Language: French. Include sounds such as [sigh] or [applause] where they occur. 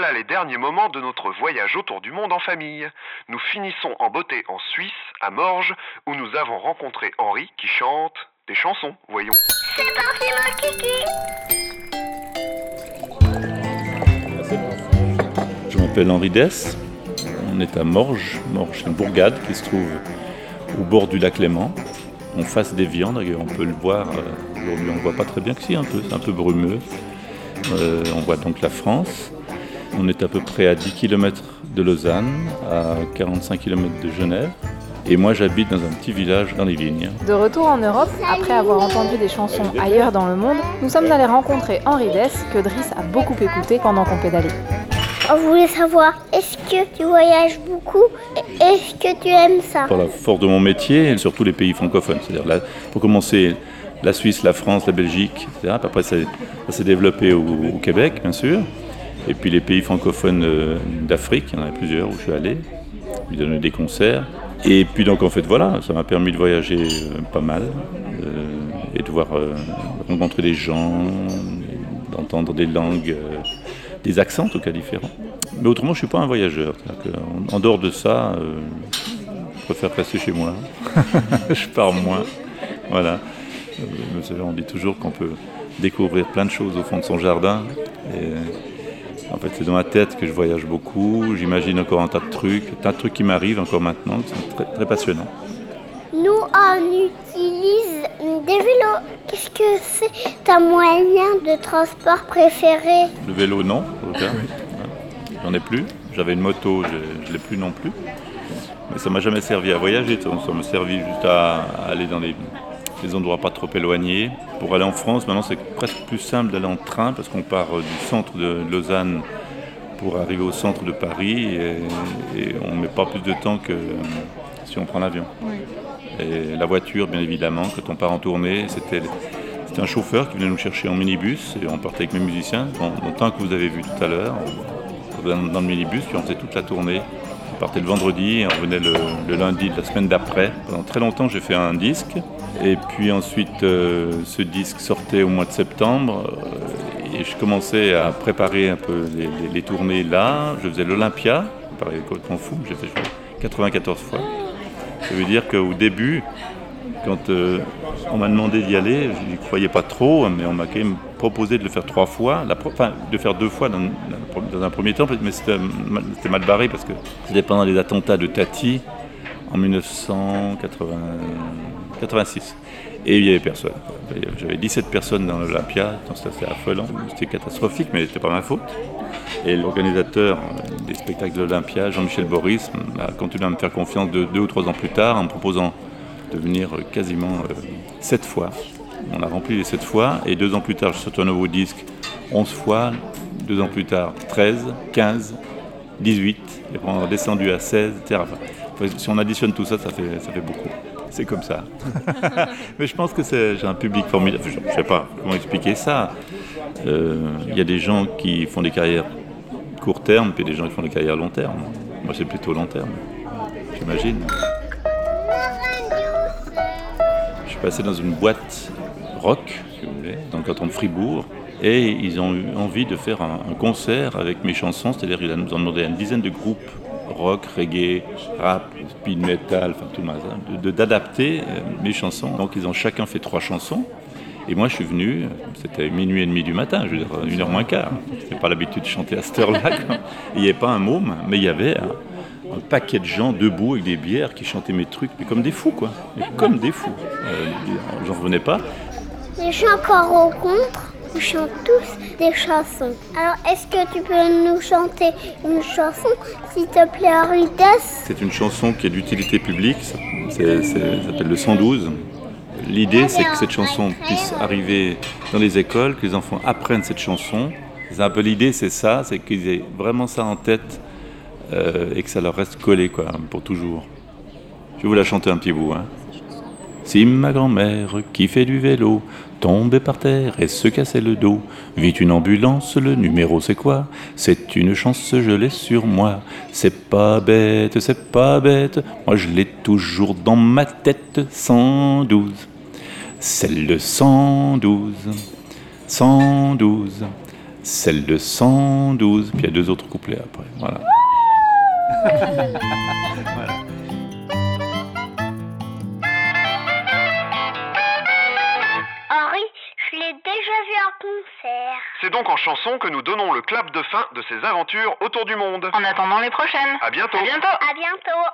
voilà les derniers moments de notre voyage autour du monde en famille. Nous finissons en beauté en Suisse, à Morges, où nous avons rencontré Henri qui chante des chansons, voyons. C'est parti mon kiki Je m'appelle Henri Dess. On est à Morges. Morges, une bourgade qui se trouve au bord du lac Léman, en face des viandes. On peut le voir. euh, Aujourd'hui, on ne voit pas très bien que si, un peu. C'est un peu brumeux. Euh, on voit donc la France. On est à peu près à 10 km de Lausanne, à 45 km de Genève. Et moi, j'habite dans un petit village dans les vignes. De retour en Europe, après avoir entendu des chansons ailleurs dans le monde, nous sommes allés rencontrer Henri Dess, que Driss a beaucoup écouté pendant qu'on pédalait. On voulait savoir, est-ce que tu voyages beaucoup et Est-ce que tu aimes ça? Par la force de mon métier, et surtout les pays francophones. C'est-à-dire, là, pour commencer, la Suisse, la France, la Belgique, etc. Après, ça, ça s'est développé au, au Québec, bien sûr. Et puis les pays francophones euh, d'Afrique, il y en a plusieurs où je suis allé. J'ai donné des concerts. Et puis donc, en fait, voilà, ça m'a permis de voyager euh, pas mal. euh, et de voir rencontrer des gens, d'entendre des langues, des accents en tout cas différents. Mais autrement, je suis pas un voyageur. En, dehors de ça, je préfère rester chez moi. [laughs] je pars moins. Voilà. Vous savez, on dit toujours qu'on peut découvrir plein de choses au fond de son jardin. En fait, c'est dans ma tête que je voyage beaucoup. J'imagine encore un tas de trucs, un tas de trucs qui m'arrivent encore maintenant, qui sont très, très passionnants. Nous, on utilise des vélos. Qu'est-ce que c'est? Ta moyen de transport préféré? Le vélo, non. J'en ai plus. J'avais une moto, je ne l'ai plus non plus. Mais ça m'a jamais servi à voyager. Ça m'a servi juste à, à aller dans des, des endroits pas trop éloignés. Pour aller en France, maintenant, c'est presque plus simple d'aller en train parce qu'on part euh, du centre de Lausanne pour arriver au centre de Paris et, et on ne met pas plus de temps que euh, si on prend l'avion. Et la voiture, bien évidemment, quand on part en tournée, c'était un chauffeur qui venait nous chercher en minibus et on partait avec mes musiciens. Dans, dans le temps que vous avez vu tout à l'heure, dans le minibus, puis on faisait toute la tournée. On partait le vendredi et on revenait le, lundi de la semaine d'après. Pendant très longtemps, j'ai fait un disque. Et puis ensuite, euh, ce disque sortait au mois de septembre. euh, et je commençais à préparer un peu les, tournées là. Je faisais l'Olympia, ça paraît complètement fou, j'ai fait je crois, 94 fois. Ça veut dire qu'au début, quand euh, on m'a demandé d'y aller, je n'y croyais pas trop, mais on m'a quand même proposé de le faire trois fois, la enfin de faire deux fois dans, dans un premier temps, mais c'était mal, barré parce que c'était pendant les attentats de Tati en 1986. Et il n'y avait personne. J'avais 17 personnes dans l'Olympia, c'était affolant. C'était catastrophique, mais c'était pas ma faute. Et l'organisateur des spectacles de l'Olympia, Jean-Michel Boris, a continué à me faire confiance de deux ou trois ans plus tard en me proposant de venir quasiment euh, sept fois. On a rempli les sept fois et deux ans plus tard, je sortais un nouveau disque 11 fois. Deux ans plus tard, 13, 15, 18. Et on a descendu à 16, etc. Enfin, si on additionne tout ça, ça fait, ça fait beaucoup. C'est comme ça. [laughs] Mais je pense que c'est- j'ai un public formidable. Je ne sais pas comment expliquer ça. Euh, Il y a des gens qui font des carrières court terme, puis des gens qui font des carrières long terme. Moi, c'est plutôt long terme, j'imagine. Je suis passé dans une boîte rock, si vous voulez, dans le canton de Fribourg, et ils ont eu envie de faire un, concert avec mes chansons, c'est-à-dire ils nous ont demandé à une dizaine de groupes rock, reggae, rap, speed metal, enfin tout le de- d'adapter euh, mes chansons. Donc ils ont chacun fait trois chansons. Et moi, je suis venu, c'était minuit et demi du matin, je veux dire, une heure moins quart. Je n'ai pas l'habitude de chanter à cette heure-là. Il n'y avait pas un môme, mais il y avait un, paquet de gens debout avec des bières qui chantaient mes trucs, mais comme des fous, quoi. Mais comme des fous. Euh, J'en revenais pas. Les gens qu'on rencontre, ils chantent tous des chansons. Alors, est-ce que tu peux nous chanter une chanson, s'il te plaît, Henritas C'est une chanson qui est d'utilité publique, ça c'est- c'est- ça s'appelle le 112. L'idée, c'est que cette chanson puisse arriver dans les écoles, que les enfants apprennent cette chanson. C'est un peu l'idée, c'est ça, c'est qu'ils aient vraiment ça en tête euh, et que ça leur reste collé quoi, pour toujours. Je vais vous la chanter un petit bout. Hein. Si ma grand-mère qui fait du vélo tombait par terre et se cassait le dos, vit une ambulance, le numéro c'est quoi? C'est une chance, je l'ai sur moi. C'est pas bête, c'est pas bête, moi je l'ai toujours dans ma tête. 112, c'est le 112, 112. celle de 112, puis il y a deux autres couplets après. Voilà. [laughs] Henri, je l'ai déjà vu en concert. C'est donc en chanson que nous donnons le clap de fin de ces aventures autour du monde. En attendant les prochaines. À bientôt. À bientôt. À bientôt.